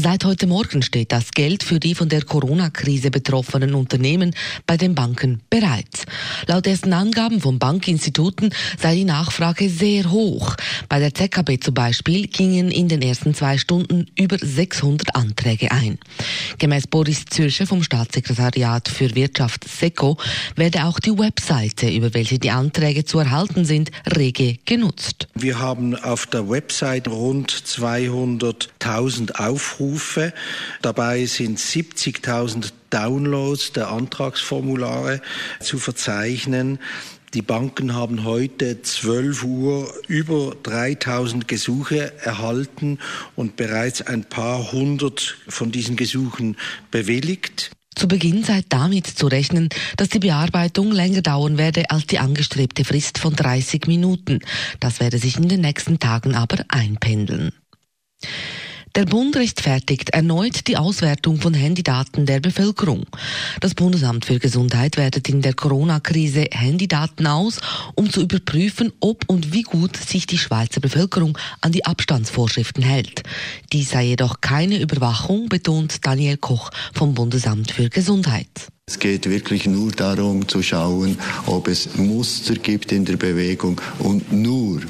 Seit heute Morgen steht das Geld für die von der Corona-Krise betroffenen Unternehmen bei den Banken bereit. Laut ersten Angaben von Bankinstituten sei die Nachfrage sehr hoch. Bei der ZKB zum Beispiel gingen in den ersten zwei Stunden über 600 Anträge ein. Gemäß Boris Zürcher vom Staatssekretariat für Wirtschaft SECO werde auch die Webseite, über welche die Anträge zu erhalten sind, rege genutzt. Wir haben auf der Webseite rund 200 1000 Aufrufe. Dabei sind 70.000 Downloads der Antragsformulare zu verzeichnen. Die Banken haben heute 12 Uhr über 3000 Gesuche erhalten und bereits ein paar hundert von diesen Gesuchen bewilligt. Zu Beginn sei damit zu rechnen, dass die Bearbeitung länger dauern werde als die angestrebte Frist von 30 Minuten. Das werde sich in den nächsten Tagen aber einpendeln. Der Bund rechtfertigt erneut die Auswertung von Handydaten der Bevölkerung. Das Bundesamt für Gesundheit wertet in der Corona-Krise Handydaten aus, um zu überprüfen, ob und wie gut sich die Schweizer Bevölkerung an die Abstandsvorschriften hält. Dies sei jedoch keine Überwachung, betont Daniel Koch vom Bundesamt für Gesundheit. Es geht wirklich nur darum zu schauen, ob es Muster gibt in der Bewegung und nur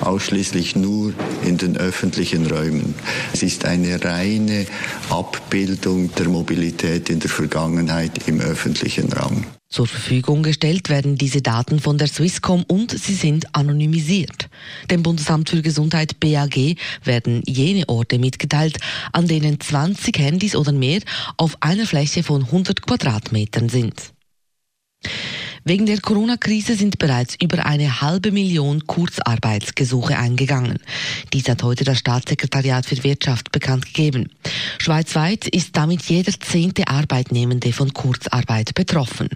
ausschließlich nur in den öffentlichen Räumen. Es ist eine reine Abbildung der Mobilität in der Vergangenheit im öffentlichen Raum. Zur Verfügung gestellt werden diese Daten von der Swisscom und sie sind anonymisiert. Dem Bundesamt für Gesundheit BAG werden jene Orte mitgeteilt, an denen 20 Handys oder mehr auf einer Fläche von 100 Quadratmetern sind. Wegen der Corona-Krise sind bereits über eine halbe Million Kurzarbeitsgesuche eingegangen. Dies hat heute das Staatssekretariat für Wirtschaft bekannt gegeben. Schweizweit ist damit jeder zehnte Arbeitnehmende von Kurzarbeit betroffen.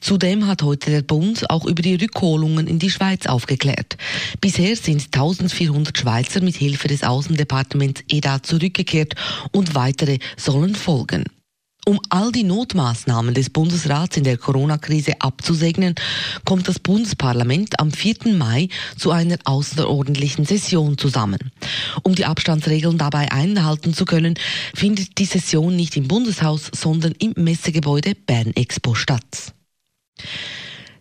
Zudem hat heute der Bund auch über die Rückholungen in die Schweiz aufgeklärt. Bisher sind 1400 Schweizer mit Hilfe des Außendepartements EDA zurückgekehrt und weitere sollen folgen. Um all die Notmaßnahmen des Bundesrats in der Corona-Krise abzusegnen, kommt das Bundesparlament am 4. Mai zu einer außerordentlichen Session zusammen. Um die Abstandsregeln dabei einhalten zu können, findet die Session nicht im Bundeshaus, sondern im Messegebäude Bern Expo statt.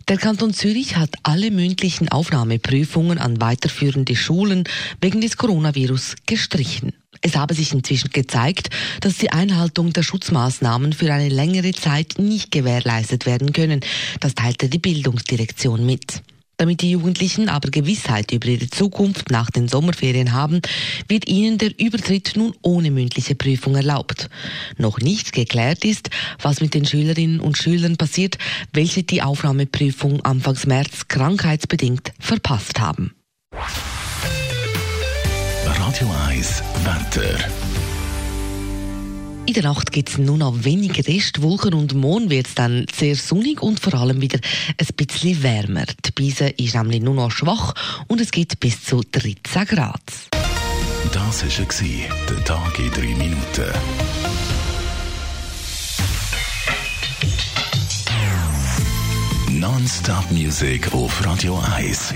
Der Kanton Zürich hat alle mündlichen Aufnahmeprüfungen an weiterführende Schulen wegen des Coronavirus gestrichen. Es habe sich inzwischen gezeigt, dass die Einhaltung der Schutzmaßnahmen für eine längere Zeit nicht gewährleistet werden können. Das teilte die Bildungsdirektion mit. Damit die Jugendlichen aber Gewissheit über ihre Zukunft nach den Sommerferien haben, wird ihnen der Übertritt nun ohne mündliche Prüfung erlaubt. Noch nicht geklärt ist, was mit den Schülerinnen und Schülern passiert, welche die Aufnahmeprüfung Anfangs März krankheitsbedingt verpasst haben. Radio 1 Wetter. In der Nacht gibt es nur noch wenig Restwolken und morgen wird es dann sehr sonnig und vor allem wieder ein bisschen wärmer. Die Beise ist nämlich nur noch schwach und es geht bis zu 13 Grad. Das war der Tag in 3 Minuten. Non-Stop Music auf Radio 1.